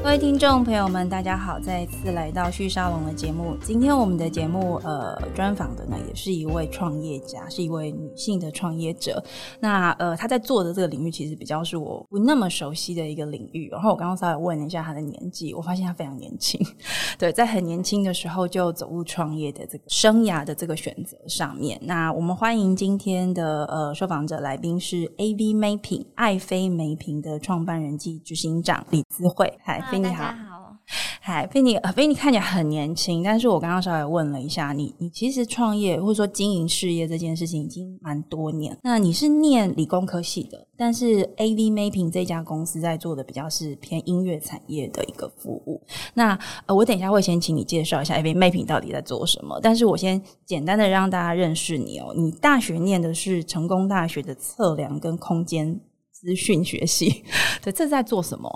各位听众朋友们，大家好，再一次来到旭沙龙的节目。今天我们的节目，呃，专访的呢，也是一位创业家，是一位女性的创业者。那呃，她在做的这个领域，其实比较是我不那么熟悉的一个领域。然后我刚刚稍微问了一下她的年纪，我发现她非常年轻。对，在很年轻的时候就走入创业的这个生涯的这个选择上面。那我们欢迎今天的呃受访者来宾是 A V 美品爱妃美品的创办人暨执行长李姿慧。嗨。菲尼好，嗨，菲尼，菲尼看起来很年轻，但是我刚刚稍微问了一下，你，你其实创业或者说经营事业这件事情已经蛮多年。那你是念理工科系的，但是 A V Mapping 这家公司在做的比较是偏音乐产业的一个服务。那呃，我等一下会先请你介绍一下 A V Mapping 到底在做什么，但是我先简单的让大家认识你哦。你大学念的是成功大学的测量跟空间资讯学系，对，这是在做什么？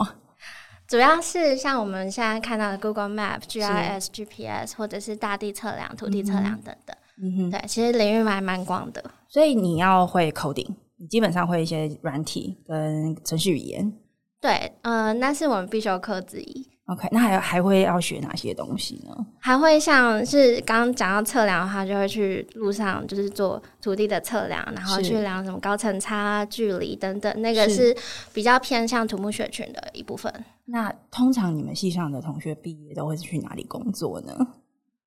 主要是像我们现在看到的 Google Map、GIS、GPS，或者是大地测量、土地测量等等。嗯哼，对，其实领域还蛮广的。所以你要会 coding，你基本上会一些软体跟程序语言。对，呃，那是我们必修课之一。OK，那还还会要学哪些东西呢？还会像是刚刚讲到测量的话，就会去路上就是做土地的测量，然后去量什么高层差、距离等等，那个是比较偏向土木学群的一部分。那通常你们系上的同学毕业都会去哪里工作呢？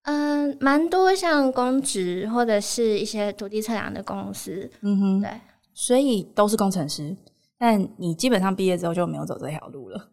嗯，蛮多像公职或者是一些土地测量的公司。嗯哼，对，所以都是工程师。但你基本上毕业之后就没有走这条路了。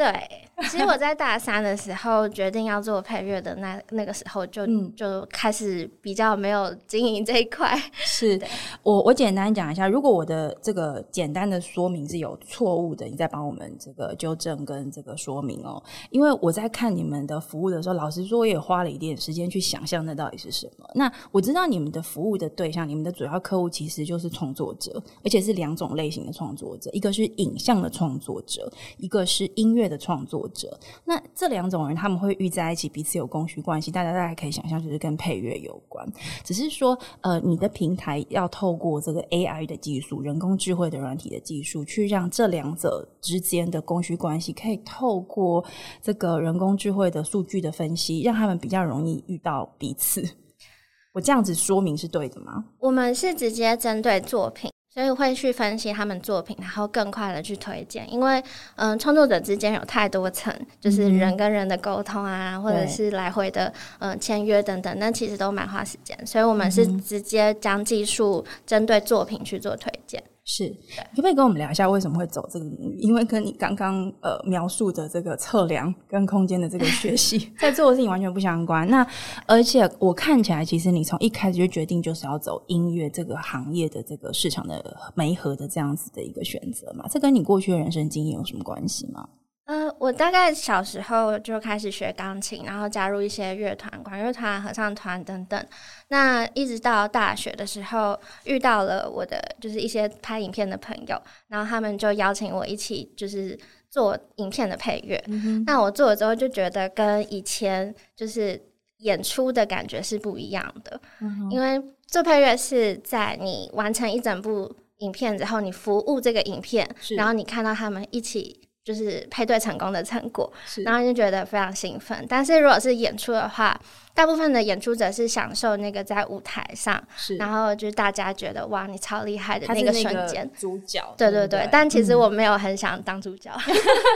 对，其实我在大三的时候决定要做配乐的那那个时候，就就开始比较没有经营这一块。是我我简单讲一下，如果我的这个简单的说明是有错误的，你再帮我们这个纠正跟这个说明哦。因为我在看你们的服务的时候，老实说，我也花了一点时间去想象那到底是什么。那我知道你们的服务的对象，你们的主要客户其实就是创作者，而且是两种类型的创作者，一个是影像的创作者，一个是音乐。的创作者，那这两种人他们会遇在一起，彼此有供需关系。大家大家可以想象，就是跟配乐有关。只是说，呃，你的平台要透过这个 AI 的技术、人工智慧的软体的技术，去让这两者之间的供需关系，可以透过这个人工智慧的数据的分析，让他们比较容易遇到彼此。我这样子说明是对的吗？我们是直接针对作品。所以会去分析他们作品，然后更快的去推荐。因为，嗯，创作者之间有太多层，就是人跟人的沟通啊，或者是来回的嗯签约等等，那其实都蛮花时间。所以我们是直接将技术针对作品去做推荐。是，可不可以跟我们聊一下为什么会走这个领域？因为跟你刚刚呃描述的这个测量跟空间的这个学习，在做的事情完全不相关。那而且我看起来，其实你从一开始就决定就是要走音乐这个行业的这个市场的媒合的这样子的一个选择嘛？这跟你过去的人生经验有什么关系吗？呃，我大概小时候就开始学钢琴，然后加入一些乐团、管乐团、合唱团等等。那一直到大学的时候，遇到了我的就是一些拍影片的朋友，然后他们就邀请我一起就是做影片的配乐。那我做了之后，就觉得跟以前就是演出的感觉是不一样的，因为做配乐是在你完成一整部影片之后，你服务这个影片，然后你看到他们一起。就是配对成功的成果，然后就觉得非常兴奋。但是如果是演出的话，大部分的演出者是享受那个在舞台上，然后就是大家觉得哇，你超厉害的那个瞬间，主角。对对对，但其实我没有很想当主角，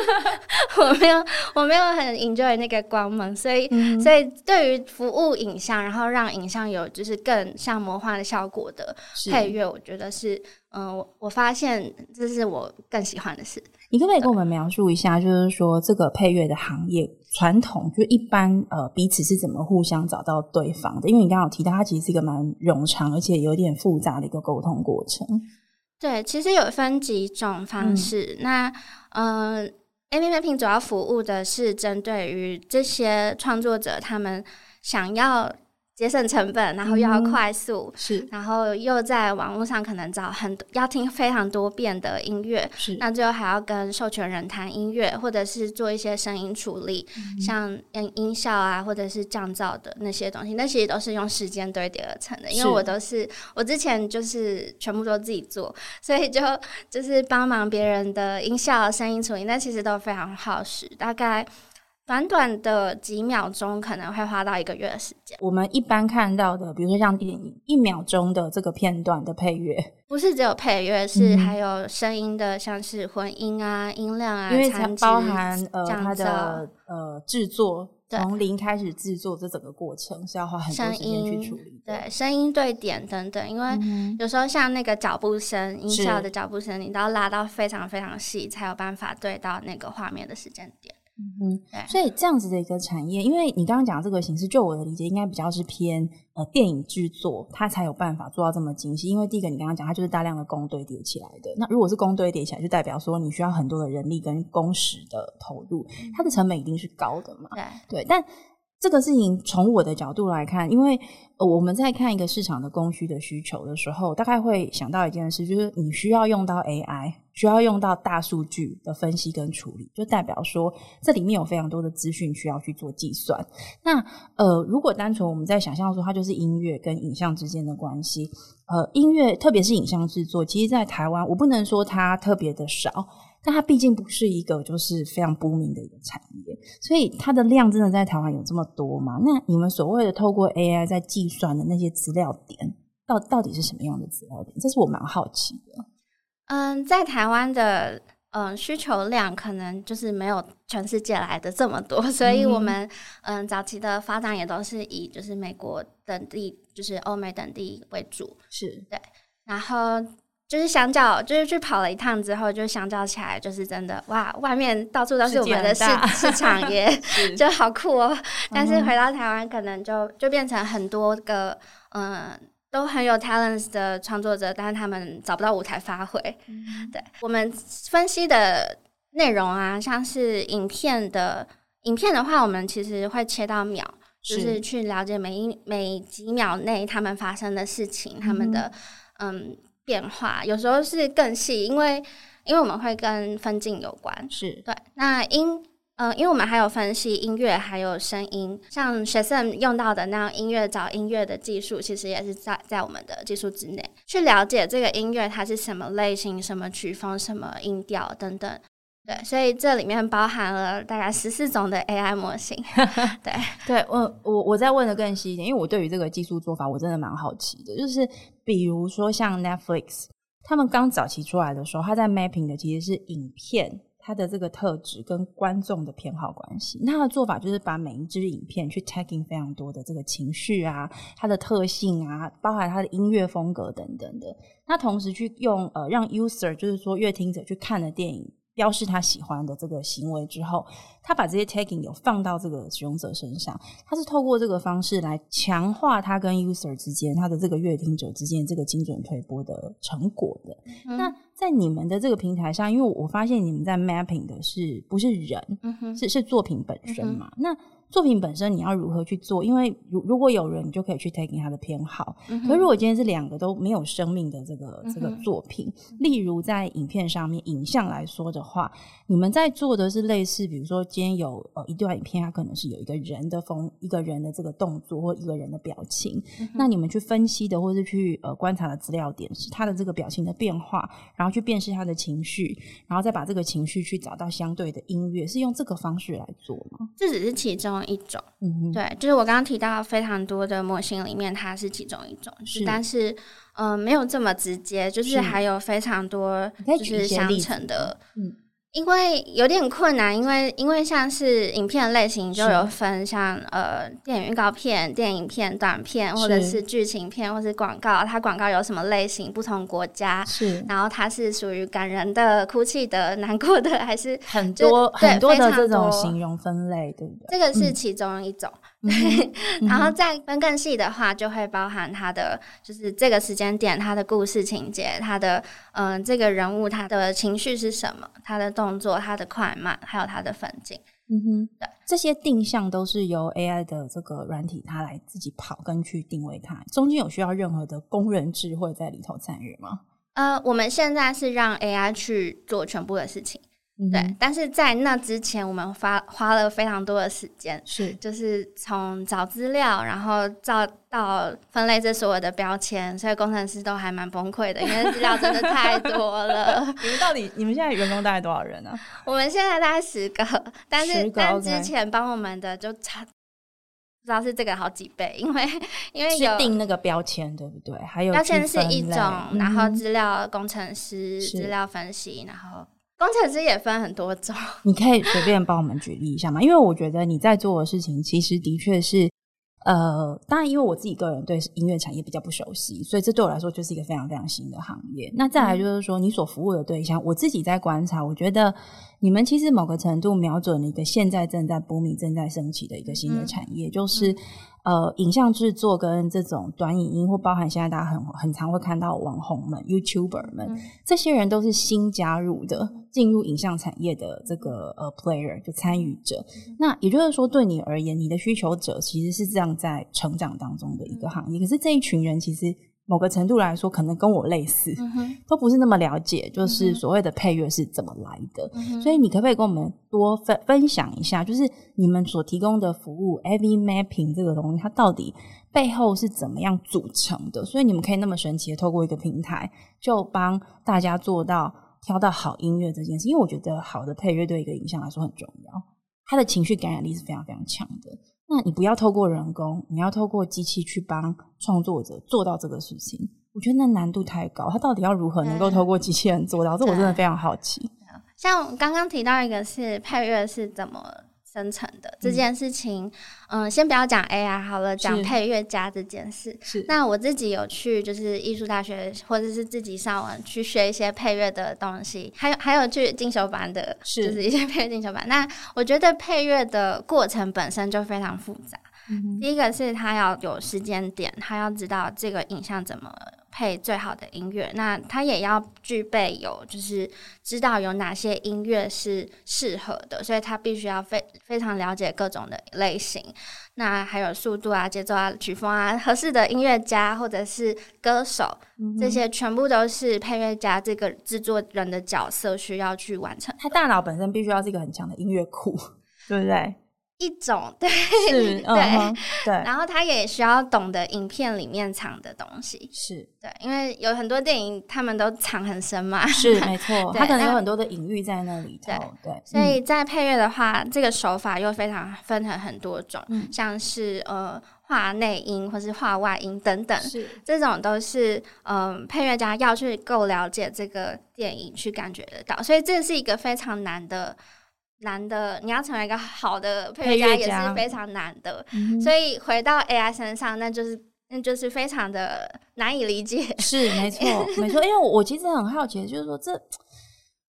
我没有，我没有很 enjoy 那个光芒。所以，所以对于服务影像，然后让影像有就是更像魔幻的效果的配乐，我觉得是，嗯，我我发现这是我更喜欢的事。你可不可以跟我们描述一下，就是说这个配乐的行业传统，就一般呃彼此是怎么互相找到对方的？因为你刚刚有提到，它其实是一个蛮冗长而且有点复杂的一个沟通过程。对，其实有分几种方式。那嗯，A P P 主要服务的是针对于这些创作者，他们想要节省成本，然后又要快速，是，然后又在网络上可能找很多要听非常多遍的音乐，是，那最后还要跟授权人谈音乐，或者是做一些声音处理，像音音效啊，或者是降噪的那些东西，那其实都是用时间堆叠而成的。因为我都是我之前就是全部都自己做，所以就就是帮忙别人的音效、声音处理，那其实都非常耗时，大概。短短的几秒钟可能会花到一个月的时间。我们一般看到的，比如说像电影一秒钟的这个片段的配乐，不是只有配乐，是还有声音的，像是混音啊、音量啊，因为它包含呃它的呃制作，从零开始制作这整个过程是要花很多时间去处理。对，声音对点等等，因为有时候像那个脚步声、音效的脚步声，你都要拉到非常非常细，才有办法对到那个画面的时间点。嗯，所以这样子的一个产业，因为你刚刚讲这个形式，就我的理解，应该比较是偏呃电影制作，它才有办法做到这么精细。因为第一个，你刚刚讲，它就是大量的工堆叠起来的。那如果是工堆叠起来，就代表说你需要很多的人力跟工时的投入，它的成本一定是高的嘛？对对，但。这个事情从我的角度来看，因为我们在看一个市场的供需的需求的时候，大概会想到一件事，就是你需要用到 AI，需要用到大数据的分析跟处理，就代表说这里面有非常多的资讯需要去做计算。那呃，如果单纯我们在想象说它就是音乐跟影像之间的关系，呃，音乐特别是影像制作，其实，在台湾我不能说它特别的少。但它毕竟不是一个就是非常不明的一个产业，所以它的量真的在台湾有这么多吗？那你们所谓的透过 AI 在计算的那些资料点，到到底是什么样的资料点？这是我蛮好奇的。嗯，在台湾的嗯需求量可能就是没有全世界来的这么多，所以我们嗯早期的发展也都是以就是美国等地，就是欧美等地为主，是对，然后。就是相较，就是去跑了一趟之后，就相较起来，就是真的哇，外面到处都是我们的市市场 耶，就好酷哦。但是回到台湾，可能就就变成很多个嗯，都很有 talents 的创作者，但是他们找不到舞台发挥。对我们分析的内容啊，像是影片的影片的话，我们其实会切到秒，就是去了解每一每几秒内他们发生的事情，他们的嗯。变化有时候是更细，因为因为我们会跟分镜有关，是对。那音，嗯，因为我们还有分析音乐还有声音，像学生用到的那样音乐找音乐的技术，其实也是在在我们的技术之内，去了解这个音乐它是什么类型、什么曲风、什么音调等等。对，所以这里面包含了大概十四种的 AI 模型。对，对我我我再问的更细一点，因为我对于这个技术做法我真的蛮好奇的。就是比如说像 Netflix，他们刚早期出来的时候，他在 mapping 的其实是影片它的这个特质跟观众的偏好关系。那他的做法就是把每一支影片去 tagging 非常多的这个情绪啊，它的特性啊，包含它的音乐风格等等的。那同时去用呃让 user 就是说乐听者去看的电影。标示他喜欢的这个行为之后，他把这些 tagging 有放到这个使用者身上，他是透过这个方式来强化他跟 user 之间、他的这个阅听者之间这个精准推播的成果的。那在你们的这个平台上，因为我发现你们在 mapping 的是不是人，是是作品本身嘛？那作品本身你要如何去做？因为如如果有人，你就可以去 taking 他的偏好。可如果今天是两个都没有生命的这个这个作品，例如在影片上面影像来说的话，你们在做的是类似，比如说今天有呃一段影片，它可能是有一个人的风，一个人的这个动作或一个人的表情，那你们去分析的或是去呃观察的资料点是他的这个表情的变化，然后去辨识他的情绪，然后再把这个情绪去找到相对的音乐，是用这个方式来做吗？这只是其中。一种，对，就是我刚刚提到非常多的模型里面，它是其中一种，是，但是，嗯，没有这么直接，就是还有非常多就是相乘的，嗯。因为有点困难，因为因为像是影片类型就有分，像呃电影预告片、电影片、短片，或者是剧情片，或是广告。它广告有什么类型？不同国家是，然后它是属于感人的、哭泣的、难过的，还是很多很多的这种形容分类，对不对？这个是其中一种。对，然后再分更细的话，就会包含他的就是这个时间点，他的故事情节，他的嗯这个人物他的情绪是什么，他的动作，他的快慢，还有他的分镜。嗯哼，对，这些定向都是由 AI 的这个软体它来自己跑跟去定位它，中间有需要任何的工人智慧在里头参与吗？呃，我们现在是让 AI 去做全部的事情。对，但是在那之前，我们花花了非常多的时间，是就是从找资料，然后照到分类这所有的标签，所以工程师都还蛮崩溃的，因为资料真的太多了。你们到底你们现在员工大概多少人呢？我们现在大概十个，但是但之前帮我们的就差不知道是这个好几倍，因为因为有定那个标签，对不对？还有标签是一种，然后资料工程师资料分析，然后。工程师也分很多种，你可以随便帮我们举例一下吗？因为我觉得你在做的事情，其实的确是，呃，当然，因为我自己个人对音乐产业比较不熟悉，所以这对我来说就是一个非常非常新的行业。那再来就是说，你所服务的对象，我自己在观察，我觉得你们其实某个程度瞄准了一个现在正在波米正在升起的一个新的产业，就是。呃，影像制作跟这种短影音，或包含现在大家很很常会看到网红们、YouTuber 们，这些人都是新加入的，进入影像产业的这个呃 player 就参与者。那也就是说，对你而言，你的需求者其实是这样在成长当中的一个行业。可是这一群人其实。某个程度来说，可能跟我类似，都不是那么了解，就是所谓的配乐是怎么来的。所以，你可不可以跟我们多分分享一下，就是你们所提供的服务 AV Mapping 这个东西，它到底背后是怎么样组成的？所以，你们可以那么神奇的透过一个平台，就帮大家做到挑到好音乐这件事。因为我觉得好的配乐对一个影像来说很重要，它的情绪感染力是非常非常强的。那你不要透过人工，你要透过机器去帮创作者做到这个事情，我觉得那难度太高。他到底要如何能够透过机器人做到？这我真的非常好奇。像刚刚提到一个是配乐是怎么？生成的这件事情，嗯，先不要讲 AI 好了，讲配乐家这件事。是，那我自己有去就是艺术大学，或者是自己上网去学一些配乐的东西，还有还有去进修班的，就是一些配乐进修班。那我觉得配乐的过程本身就非常复杂。第一个是他要有时间点，他要知道这个影像怎么。配最好的音乐，那他也要具备有，就是知道有哪些音乐是适合的，所以他必须要非非常了解各种的类型。那还有速度啊、节奏啊、曲风啊，合适的音乐家或者是歌手，这些全部都是配乐家这个制作人的角色需要去完成。他大脑本身必须要是一个很强的音乐库，对不对？一种对是，对。对，然后他也需要懂得影片里面藏的东西，是。对，因为有很多电影他们都藏很深嘛，是 没错，他可能有很多的隐喻在那里头，对，所以在配乐的话，这个手法又非常分成很多种，像是呃画内音或是画外音等等，是。这种都是嗯配乐家要去够了解这个电影去感觉得到，所以这是一个非常难的。难的，你要成为一个好的配乐家也是非常难的，所以回到 AI 身上，那就是那就是非常的难以理解。是没错，没错，因为我其实很好奇，就是说这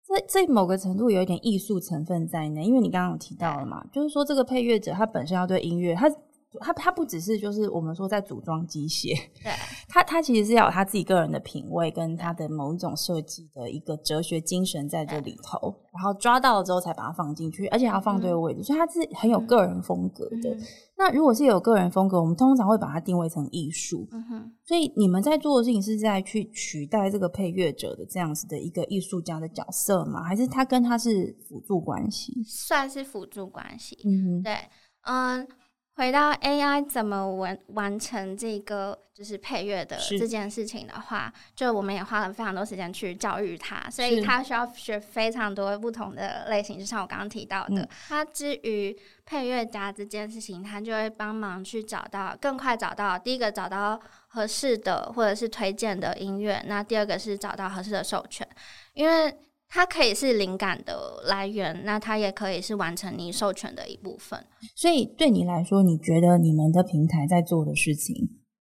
这这某个程度有一点艺术成分在内，因为你刚刚有提到了嘛，就是说这个配乐者他本身要对音乐他。他他不只是就是我们说在组装机械，对，他他其实是要有他自己个人的品味跟他的某一种设计的一个哲学精神在这里头，然后抓到了之后才把它放进去，而且要放对位置，所以他是很有个人风格的。那如果是有个人风格，我们通常会把它定位成艺术。嗯哼，所以你们在做的事情是在去取代这个配乐者的这样子的一个艺术家的角色吗？还是他跟他是辅助关系？算是辅助关系。嗯哼，对，嗯。回到 AI 怎么完完成这个就是配乐的这件事情的话，就我们也花了非常多时间去教育他，所以他需要学非常多不同的类型，就像我刚刚提到的。他至于配乐家这件事情，他就会帮忙去找到更快找到第一个找到合适的或者是推荐的音乐，那第二个是找到合适的授权，因为。它可以是灵感的来源，那它也可以是完成你授权的一部分。所以对你来说，你觉得你们的平台在做的事情，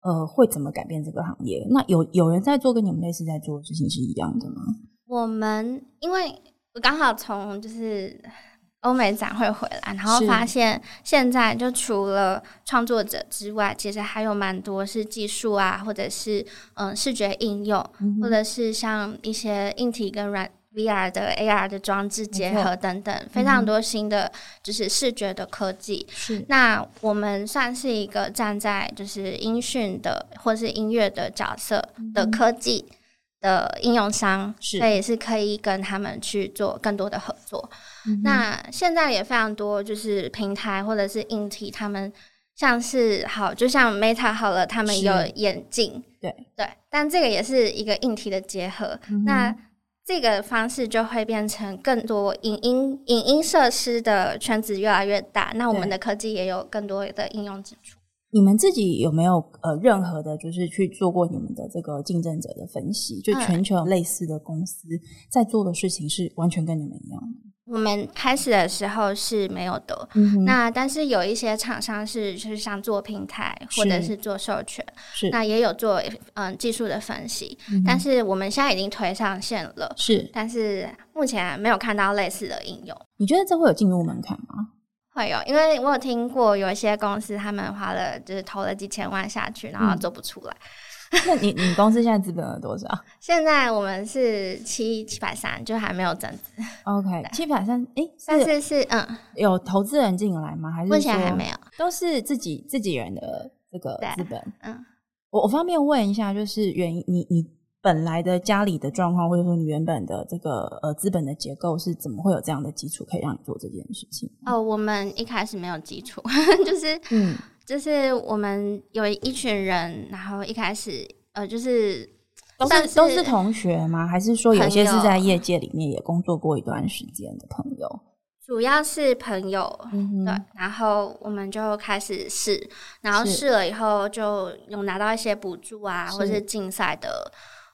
呃，会怎么改变这个行业？那有有人在做跟你们类似在做的事情是一样的吗？我们因为我刚好从就是欧美展会回来，然后发现现在就除了创作者之外，其实还有蛮多是技术啊，或者是嗯视觉应用，或者是像一些硬体跟软。VR 的 AR 的装置结合等等，非常多新的就是视觉的科技。是，那我们算是一个站在就是音讯的或是音乐的角色的科技的应用商，所以是可以跟他们去做更多的合作。那现在也非常多，就是平台或者是硬体，他们像是好，就像 Meta 好了，他们有眼镜，对。对，但这个也是一个硬体的结合。那这个方式就会变成更多影音影音设施的圈子越来越大，那我们的科技也有更多的应用之处。你们自己有没有呃任何的，就是去做过你们的这个竞争者的分析？就全球类似的公司在做的事情是完全跟你们一样的。我们开始的时候是没有的，嗯那但是有一些厂商是就是像做平台或者是做授权，是那也有做嗯技术的分析，但是我们现在已经推上线了，是，但是目前没有看到类似的应用。你觉得这会有进入门槛吗？会有，因为我有听过有一些公司他们花了就是投了几千万下去，然后做不出来。那你你公司现在资本额多少？现在我们是七七百三，就还没有增资。OK，七百三，哎，但是是嗯，有投资人进来吗？还是目前还没有，都是自己自己人的这个资本。嗯，我我方便问一下，就是原因你你本来的家里的状况，或者说你原本的这个呃资本的结构是怎么会有这样的基础可以让你做这件事情？哦，我们一开始没有基础，就是嗯。就是我们有一群人，然后一开始呃，就是都是都是同学吗？还是说有些是在业界里面也工作过一段时间的朋友？主要是朋友，对。然后我们就开始试，然后试了以后就有拿到一些补助啊，或者是竞赛的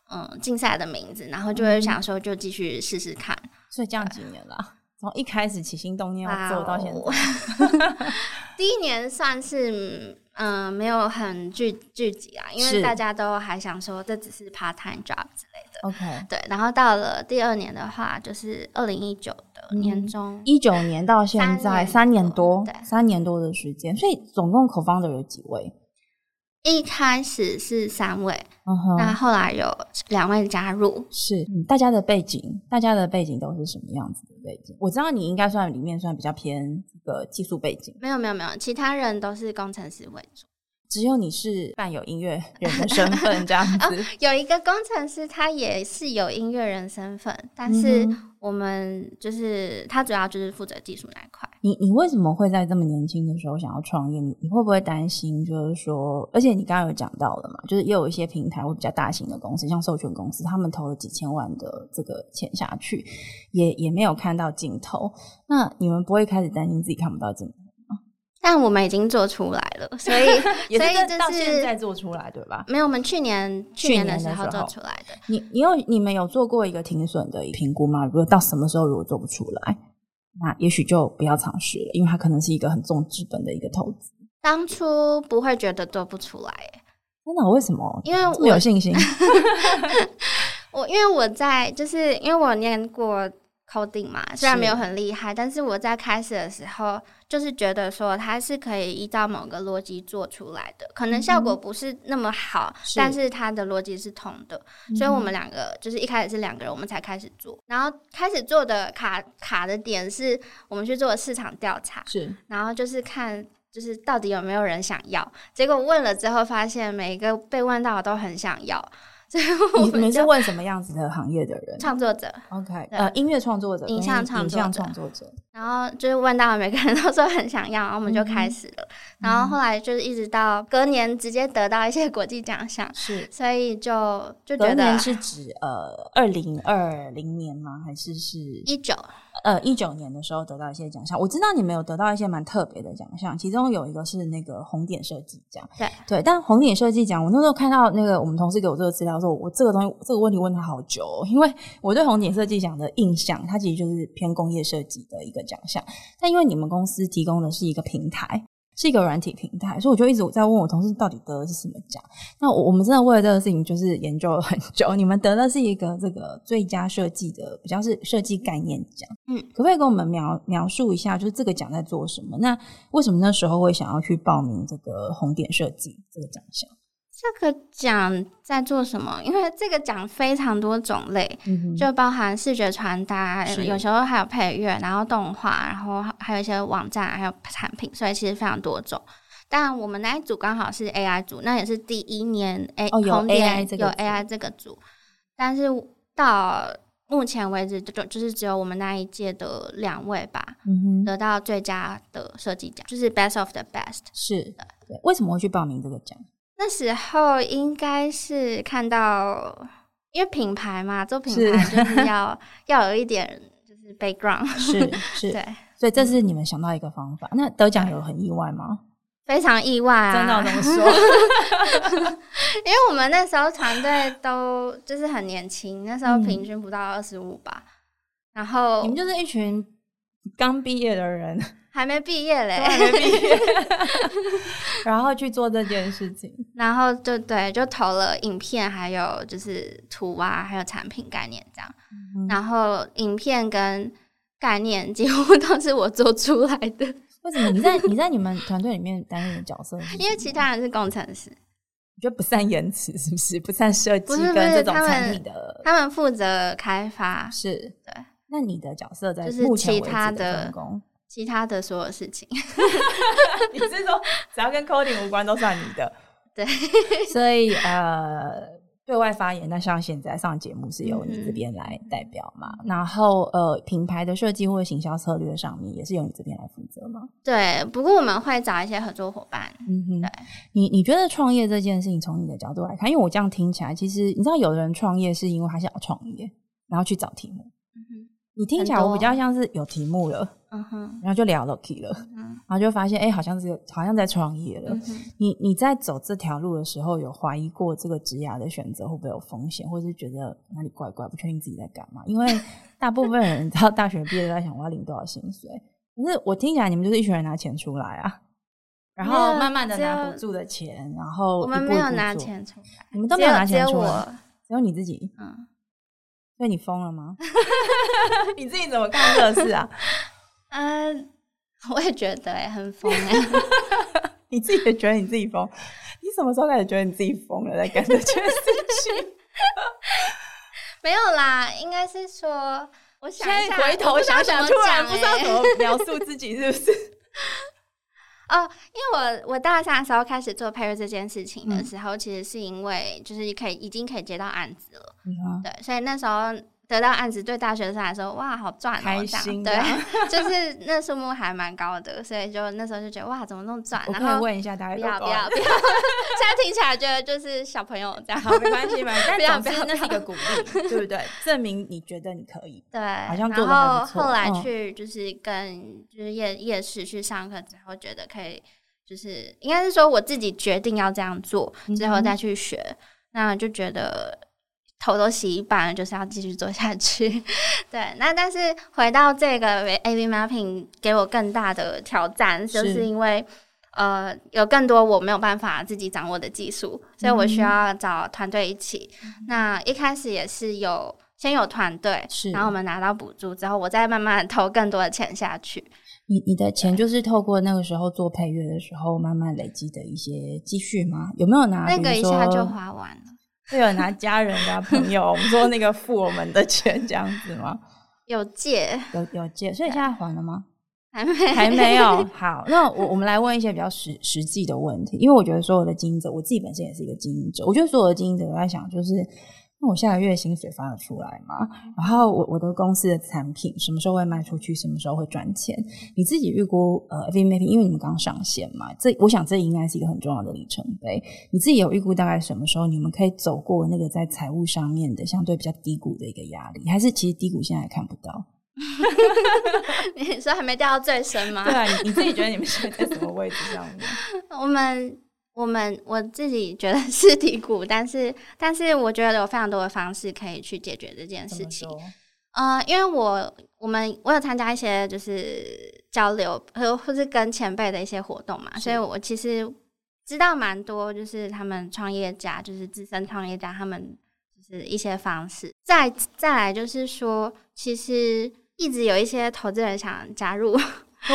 嗯竞赛的名字，然后就会想说就继续试试看。所以这样几年了。从一开始起心动念要做到现在，第一年算是嗯没有很聚聚集啊，因为大家都还想说这只是 part time job 之类的。OK，对。然后到了第二年的话，就是二零一九的年中，一九年到现在三年多，三年多的时间。所以总共口方的有几位？一开始是三位，那后来有两位加入。是大家的背景，大家的背景都是什么样子的背景？我知道你应该算里面算比较偏这个技术背景。没有没有没有，其他人都是工程师为主。只有你是伴有音乐人的身份这样子。有一个工程师，他也是有音乐人身份，但是我们就是他主要就是负责技术那一块。你你为什么会在这么年轻的时候想要创业？你你会不会担心？就是说，而且你刚刚有讲到了嘛，就是也有一些平台或比较大型的公司，像授权公司，他们投了几千万的这个钱下去，也也没有看到尽头。那你们不会开始担心自己看不到尽头？但我们已经做出来了，所以 所以到现在做出来对吧？没有，我们去年去年的时候做出来的。你你有你们有做过一个停损的评估吗？如果到什么时候如果做不出来，那也许就不要尝试了，因为它可能是一个很重资本的一个投资。当初不会觉得做不出来，真的？为什么？因为我有信心。我因为我在就是因为我念过。Coding 嘛，虽然没有很厉害，但是我在开始的时候就是觉得说它是可以依照某个逻辑做出来的，可能效果不是那么好，但是。它的逻辑是通的，所以我们两个就是一开始是两个人，我们才开始做，然后开始做的卡卡的点是我们去做市场调查，是，然后就是看就是到底有没有人想要，结果问了之后发现每一个被问到的都很想要。你们是问什么样子的行业的人？创作者，OK，呃，音乐创作者、影像创作者。然后就是问到每个人都说很想要，然后我们就开始了。然后后来就是一直到隔年直接得到一些国际奖项，是，所以就就觉得是指呃二零二零年吗？还是是一九？呃，一九年的时候得到一些奖项，我知道你们有得到一些蛮特别的奖项，其中有一个是那个红点设计奖。对对，但红点设计奖，我那时候看到那个我们同事给我这个资料的时候，我这个东西这个问题问他好久，因为我对红点设计奖的印象，它其实就是偏工业设计的一个奖项，但因为你们公司提供的是一个平台。是一个软体平台，所以我就一直在问我同事到底得的是什么奖。那我我们真的为了这个事情就是研究了很久。你们得的是一个这个最佳设计的，比较是设计概念奖。嗯，可不可以跟我们描描述一下，就是这个奖在做什么？那为什么那时候会想要去报名这个红点设计这个奖项？这个奖在做什么？因为这个奖非常多种类，就包含视觉传达，有时候还有配乐，然后动画，然后还有一些网站，还有产品，所以其实非常多种。但我们那一组刚好是 AI 组，那也是第一年 A 有 AI 这个有 AI 这个组，但是到目前为止就就是只有我们那一届的两位吧，得到最佳的设计奖，就是 Best of the Best。是的，对。为什么会去报名这个奖？那时候应该是看到，因为品牌嘛，做品牌就是 要要有一点就是 background，是是，对，所以这是你们想到一个方法。那得奖有很意外吗？非常意外啊！真的这么说？因为我们那时候团队都就是很年轻，那时候平均不到二十五吧。然后你们就是一群刚毕业的人。还没毕业嘞，还没毕业，然后去做这件事情，然后就对，就投了影片，还有就是图啊，还有产品概念这样。然后影片跟概念几乎都是我做出来的。为什么你在你在你们团队里面担任的角色？因为其他人是工程师，我觉得不善言辞是不是？不善设计跟这种产品的，他们负责开发，是对。那你的角色在目前为止的分工？其他的所有事情，你是说只要跟 coding 无关都算你的？对，所以呃，对外发言，那像现在上节目是由你这边来代表嘛？然后呃，品牌的设计或者行销策略上面也是由你这边来负责吗？对，不过我们会找一些合作伙伴。嗯哼，对你你觉得创业这件事情，从你的角度来看，因为我这样听起来，其实你知道，有的人创业是因为他想要创业，然后去找题目。嗯哼，你听起来我比较像是有题目了。嗯哼，然后就聊了 K 了，然后就发现哎，好像是好像在创业了。你你在走这条路的时候，有怀疑过这个职涯的选择会不会有风险，或者是觉得哪里怪怪，不确定自己在干嘛？因为 大部分人到大学毕业都在想我要领多少薪水。可是我听起来你们就是一群人拿钱出来啊，然后慢慢的拿不住的钱，然后我们没有拿钱出来，你们都没有拿钱出来，只有你自己。嗯，所以你疯了吗？你自己怎么看这个事啊？嗯，我也觉得哎，很疯哎。你自己也觉得你自己疯？你什么时候开始觉得你自己疯了，在干这件事情？没有啦，应该是说，我想一下，回头想想，突然不知道怎么描述自己，是不是？哦，因为我我大三的时候开始做配乐这件事情的时候，其实是因为就是可以已经可以接到案子了，对，所以那时候。得到案子对大学生来说，哇，好赚哦！开心，对，就是那数目还蛮高的，所以就那时候就觉得哇，怎么那么赚？然后问一下大家，不要不要不要，现在听起来觉得就是小朋友这样，好没关系嘛。但总之那是一个鼓励，对不对？证明你觉得你可以，对，好像做的然后后来去就是跟就是夜夜市去上课之后，觉得可以，就是应该是说我自己决定要这样做，之后再去学，那就觉得。头都洗一半了，就是要继续做下去。对，那但是回到这个 A V mapping 给我更大的挑战，就是因为呃有更多我没有办法自己掌握的技术，所以我需要找团队一起。那一开始也是有先有团队，是然后我们拿到补助之后，我再慢慢投更多的钱下去。你你的钱就是透过那个时候做配乐的时候慢慢累积的一些积蓄吗？有没有拿那个一下就花完了？会有拿家人的朋友，我们说那个付我们的钱这样子吗？有借，有有借，所以现在还了吗？还没，还没有。好，那我我们来问一些比较实实际的问题，因为我觉得所有的经营者，我自己本身也是一个经营者，我觉得所有的经营者都在想，就是。那我下个月薪水发得出来吗？然后我我的公司的产品什么时候会卖出去？什么时候会赚钱？你自己预估呃，V Mapping，因为你们刚上线嘛，这我想这应该是一个很重要的里程碑。你自己有预估大概什么时候你们可以走过那个在财务上面的相对比较低谷的一个压力？还是其实低谷现在还看不到？你说还没掉到最深吗？对啊，你你自己觉得你们现在在什么位置上面？我们。我们我自己觉得 是低谷，但是但是我觉得有非常多的方式可以去解决这件事情。呃，因为我我们我有参加一些就是交流，或或是跟前辈的一些活动嘛，所以我其实知道蛮多，就是他们创业家，就是资深创业家，他们就是一些方式。再再来就是说，其实一直有一些投资人想加入。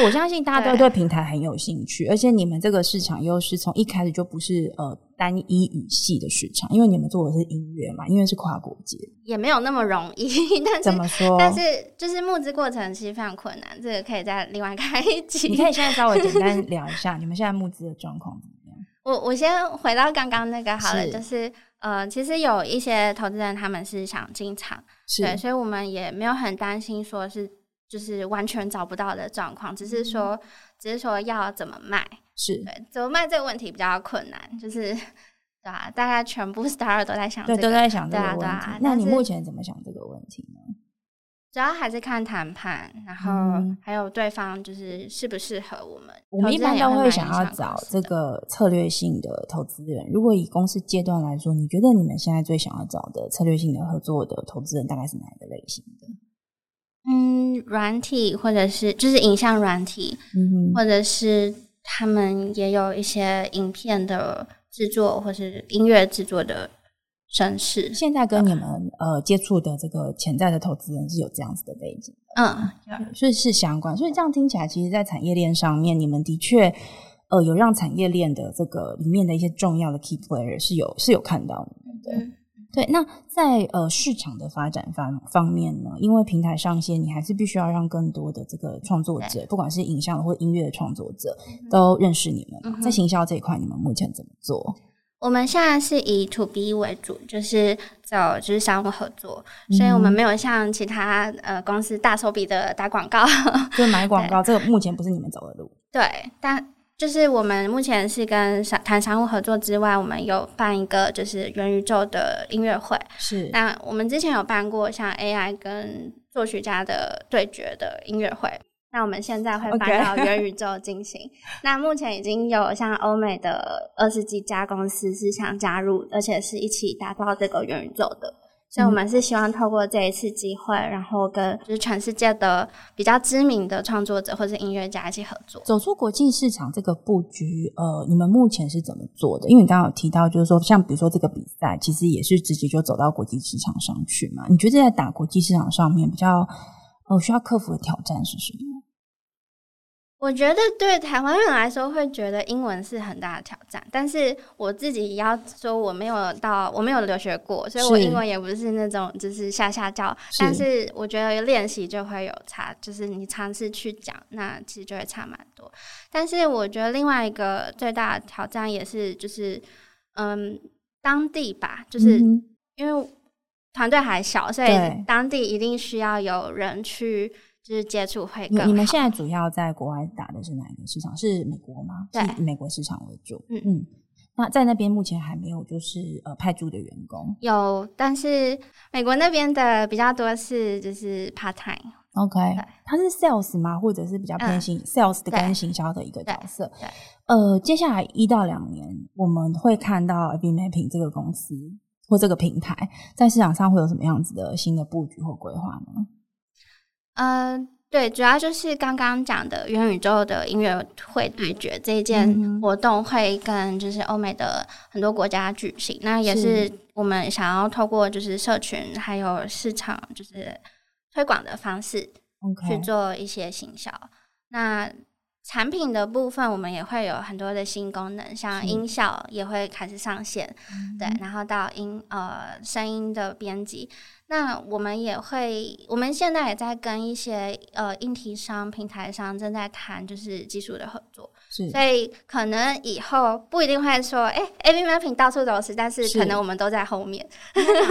我相信大家都对平台很有兴趣，而且你们这个市场又是从一开始就不是呃单一语系的市场，因为你们做的是音乐嘛，音乐是跨国界，也没有那么容易。但是怎么说？但是就是募资过程其实非常困难，这个可以再另外开一集。你可以现在稍微简单聊一下你们现在募资的状况怎么样？我我先回到刚刚那个好了，是就是呃，其实有一些投资人他们是想进场，对，所以我们也没有很担心说是就是完全找不到的状况，只是说只是说要怎么卖，是，对，怎么卖这个问题比较困难，就是对啊，大概全部 star 都在想、这对，都在想这对个问题。啊对啊那你目前怎么想这个问题呢？主要还是看谈判，然后嗯还有对方就是适不适合我们。我们一般都会想要找这个策略性的投资人。如果以公司阶段来说，你觉得你们现在最想要找的策略性的合作的投资人大概是哪一个类型的？嗯，软体或者是就是影像软体，或者是他们也有一些影片的制作或是音乐制作的绅士。现在跟你们呃接触的这个潜在的投资人是有这样子的背景，嗯，所以是相关。所以这样听起来，其实，在产业链上面，你们的确呃有让产业链的这个里面的一些重要的 key player 是有是有看到你们的。嗯对，那在呃市场的发展方方面呢，因为平台上线，你还是必须要让更多的这个创作者，不管是影像或音乐的创作者，都认识你们。嗯在行销这一块，你们目前怎么做？我们现在是以 to B 为主，就是走就是商务合作，嗯所以我们没有像其他呃公司大手笔的打广告。就买广告，这个目前不是你们走的路。对，但就是我们目前是跟商谈商务合作之外，我们有办一个就是元宇宙的音乐会。是那我们之前有办过像 AI 跟作曲家的对决的音乐会。那我们现在会搬到元宇宙进行。那目前已经有像欧美的二十几家公司是想加入，而且是一起打造这个元宇宙的。所以，我们是希望透过这一次机会，然后跟就是全世界的比较知名的创作者或者音乐家一起合作。走出国际市场这个布局，呃，你们目前是怎么做的？因为你刚刚有提到，就是说，像比如说这个比赛，其实也是直接就走到国际市场上去嘛。你觉得在打国际市场上面比较呃需要克服的挑战是什么？我觉得对台湾人来说，会觉得英文是很大的挑战。但是我自己要说，我没有到，我没有留学过，所以我英文也不是那种就是下下教。是但是我觉得练习就会有差，就是你尝试去讲，那其实就会差蛮多。但是我觉得另外一个最大的挑战也是，就是嗯，当地吧，就是嗯因为团队还小，所以对当地一定需要有人去就是接触会更。你你们现在主要在国外打的是哪一个市场？是美国吗？对是以美国市场为主。嗯嗯。那在那边目前还没有就是呃派驻的员工。有，但是美国那边的比较多是就是 part time，OK，对他是 sales 吗？或者是比较偏嗯行、sales 的对跟行销的一个角色？对呃，接下来一到两年，我们会看到 AB Mapping 这个公司或这个平台在市场上会有什么样子的新的布局或规划呢？呃，对，主要就是刚刚讲的元宇宙的音乐会对决这一件活动会跟就是欧美的很多国家举行，那也是我们想要透过就是社群还有市场就是推广的方式去做一些行销。那产品的部分，我们也会有很多的新功能，像音效也会开始上线，嗯对，然后到音呃声音的编辑。那我们也会，我们现在也在跟一些呃硬体商、平台商正在谈，就是技术的合作。是所以可能以后不一定会说，哎、a b mapping 到处都是，但是是可能我们都在后面。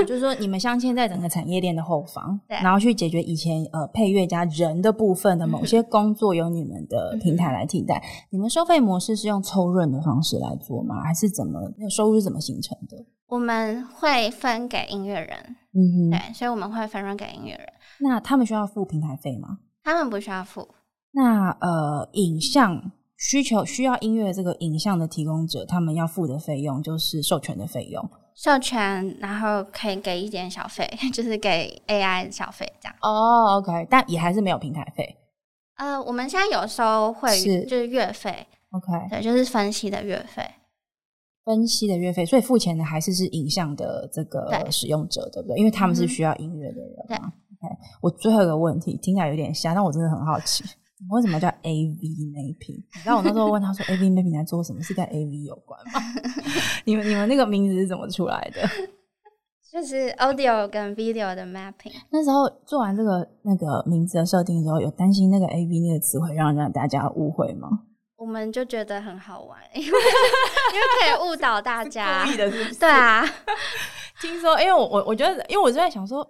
就是说你们镶嵌在整个产业链的后方，对然后去解决以前呃配乐加人的部分的某些工作，由你们嗯的平台来替代。你们收费模式是用抽润的方式来做吗？还是怎么那个收入是怎么形成的？我们会分给音乐人，嗯哼，对，所以我们会分润给音乐人，那他们需要付平台费吗？他们不需要付。那呃，影像需求需要音乐这个影像的提供者，他们要付的费用就是授权的费用。授权，然后可以给一点小费，就是给 AI 小费这样。哦，OK，但也还是没有平台费。呃，我们现在有时候会是就是月费，OK，对，就是分析的月费。分析的月费，所以付钱的还是是影像的这个使用者，对不对？因为他们是需要音乐的人对。OK，我最后一个问题听起来有点瞎，但我真的很好奇。为什么叫 A V mapping？你知道我那时候问他说 A V mapping 在做什么，是跟 A V 有关吗？你们你们那个名字是怎么出来的？就是 audio 跟 video 的 mapping。那时候做完这个那个名字的设定之后，有担心那个 A V 那个词会让让大家误会吗？我们就觉得很好玩，因为 因为可以误导大家。故意的是不是？对啊，听说，因为我我我觉得，因为我就在想说，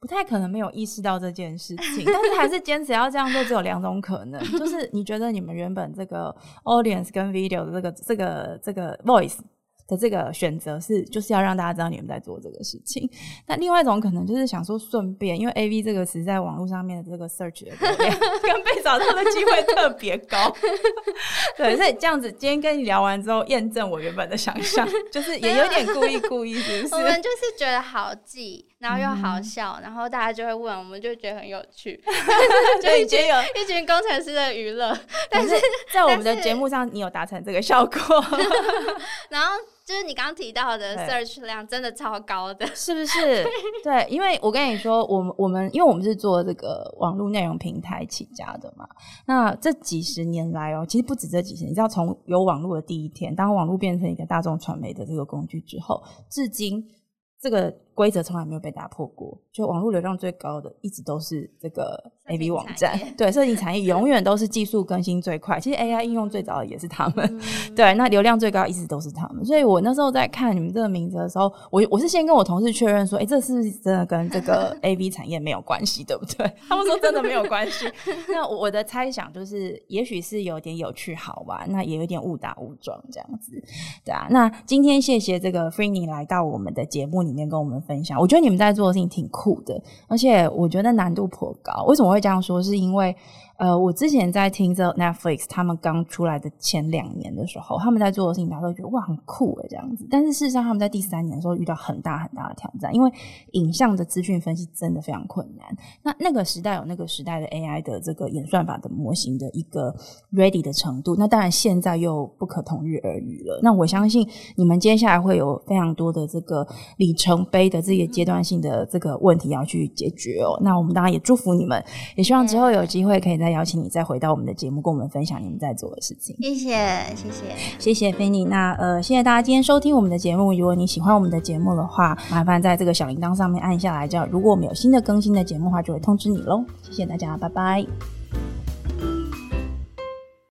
不太可能没有意识到这件事情，但是还是坚持要这样做，只有两种可能，就是你觉得你们原本这个 audience 跟 video 的这个这个这个 voice。的这个选择是，就是要让大家知道你们在做这个事情。那另外一种可能就是想说顺便，因为 A V 这个词在网络上面的这个 search 的 跟被找到的机会特别高。对，所以这样子，今天跟你聊完之后，验证我原本的想象，就是也有点故意故意，是不是？我们就是觉得好记，然后又好笑，然后大家就会问，我们就觉得很有趣 就已经有一群工程师的娱乐。但是在我们的节目上，你有达成这个效果，然后。就是你刚刚提到的 search 量真的超高的，是不是？对，因为我跟你说，我们我们因为我们是做这个网络内容平台起家的嘛，那这几十年来哦，其实不止这几十年，你知道，从有网络的第一天，当网络变成一个大众传媒的这个工具之后，至今这个。规则从来没有被打破过，就网络流量最高的一直都是这个 A B 网站，对，设计产业永远都是技术更新最快。其实 A I 应用最早的也是他们，对，那流量最高一直都是他们。所以我那时候在看你们这个名字的时候，我我是先跟我同事确认说，哎，这是不是真的跟这个 A B 产业没有关系，对不对？他们说真的没有关系。那我的猜想就是，也许是有点有趣好玩，那也有点误打误撞这样子，对啊。那今天谢谢这个 Freeney 来到我们的节目里面跟我们。分享，我觉得你们在做的事情挺酷的，而且我觉得难度颇高。为什么会这样说？是因为。呃，我之前在听这 Netflix 他们刚出来的前两年的时候，他们在做的事情，大家都觉得哇很酷诶这样子。但是事实上，他们在第三年的时候遇到很大很大的挑战，因为影像的资讯分析真的非常困难。那那个时代有那个时代的 AI 的这个演算法的模型的一个 ready 的程度，那当然现在又不可同日而语了。那我相信你们接下来会有非常多的这个里程碑的这些阶段性的这个问题要去解决哦。那我们当然也祝福你们，也希望之后有机会可以。再邀请你再回到我们的节目，跟我们分享你们在做的事情。谢谢，谢谢，谢谢菲尼。那呃，谢谢大家今天收听我们的节目。如果你喜欢我们的节目的话，麻烦在这个小铃铛上面按下来，这样如果我们有新的更新的节目的话，就会通知你喽。谢谢大家，拜拜。